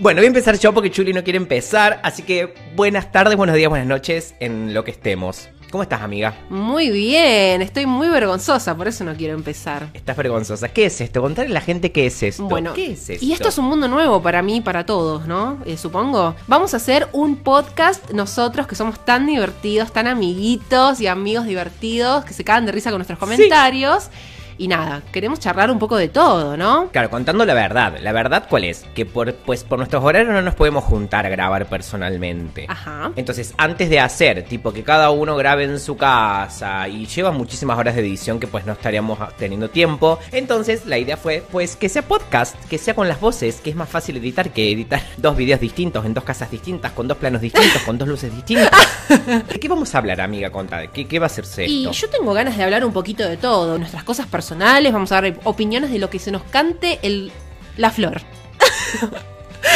Bueno, voy a empezar yo porque Chuli no quiere empezar, así que buenas tardes, buenos días, buenas noches en lo que estemos. ¿Cómo estás, amiga? Muy bien, estoy muy vergonzosa, por eso no quiero empezar. Estás vergonzosa. ¿Qué es esto? Contarle a la gente qué es esto. Bueno, ¿qué es esto? y esto es un mundo nuevo para mí y para todos, ¿no? Eh, supongo. Vamos a hacer un podcast nosotros que somos tan divertidos, tan amiguitos y amigos divertidos, que se cagan de risa con nuestros comentarios. Y nada, queremos charlar un poco de todo, ¿no? Claro, contando la verdad. ¿La verdad cuál es? Que por, pues, por nuestros horarios no nos podemos juntar a grabar personalmente. Ajá. Entonces, antes de hacer, tipo que cada uno grabe en su casa y lleva muchísimas horas de edición que pues no estaríamos teniendo tiempo. Entonces, la idea fue pues que sea podcast, que sea con las voces, que es más fácil editar que editar dos videos distintos en dos casas distintas, con dos planos distintos, con dos luces distintas. ¿De qué vamos a hablar, amiga? Conta, ¿qué, qué va a hacerse Y esto? yo tengo ganas de hablar un poquito de todo, nuestras cosas personales, vamos a dar opiniones de lo que se nos cante el, la flor.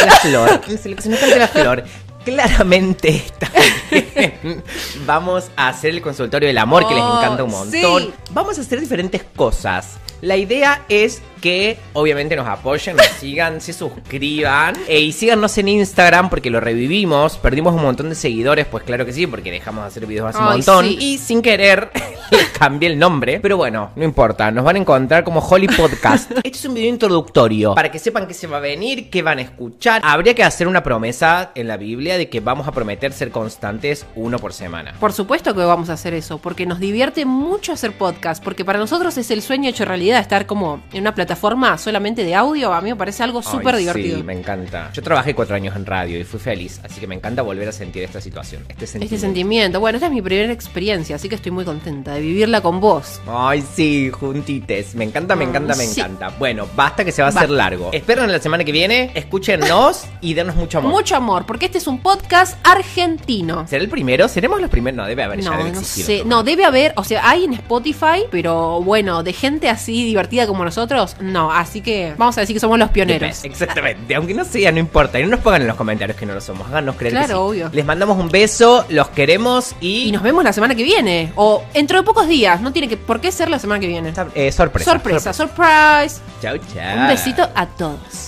La flor. Se nos canta la flor. Claramente está bien. Vamos a hacer el consultorio del amor que les Oh, encanta un montón. sí. Vamos a hacer diferentes cosas. La idea es que obviamente nos apoyen, nos sigan, se suscriban e, y síganos en Instagram porque lo revivimos. Perdimos un montón de seguidores, pues claro que sí, porque dejamos de hacer videos hace un montón. sí. Y sin querer cambié el nombre. Pero bueno, no importa, nos van a encontrar como Holly Podcast. Este es un video introductorio para que sepan qué se va a venir, qué van a escuchar. Habría que hacer una promesa en la Biblia de que vamos a prometer ser constantes uno por semana. Por supuesto que vamos a hacer eso, porque nos divierte mucho hacer podcast, porque para nosotros es el sueño hecho realidad estar como en una plataforma solamente de audio, a mí me parece algo súper divertido. Sí, me encanta. Yo trabajé cuatro años en radio y fui feliz, así que me encanta volver a sentir esta situación, este sentimiento. Este sentimiento, bueno, esta es mi primera experiencia, así que estoy muy contenta de vivirla con vos. Ay, sí, juntites. Me encanta, me Mm, encanta, me sí. encanta. Bueno, basta que se va a hacer largo. Esperen la semana que viene, escúchenos y denos mucho amor. Mucho amor, porque este es un podcast argentino. ¿Será el primero? ¿Seremos los primeros? No, debe haber ya No, debe no sé. No, debe haber, o sea, hay en Spotify, pero bueno, de gente así divertida como nosotros, no. Así que vamos a decir que somos los pioneros. Exactamente, aunque no sea, no importa. Y no nos pongan en los comentarios que no lo somos. Háganos creer que Claro, sí. obvio. Les mandamos un beso, los queremos y. Y nos vemos la semana que viene. O dentro de pocos días. No tiene que por qué ser la semana que viene. Eh, sorpresa. Sorpresa, surprise. Chau, chau. Un besito a todos.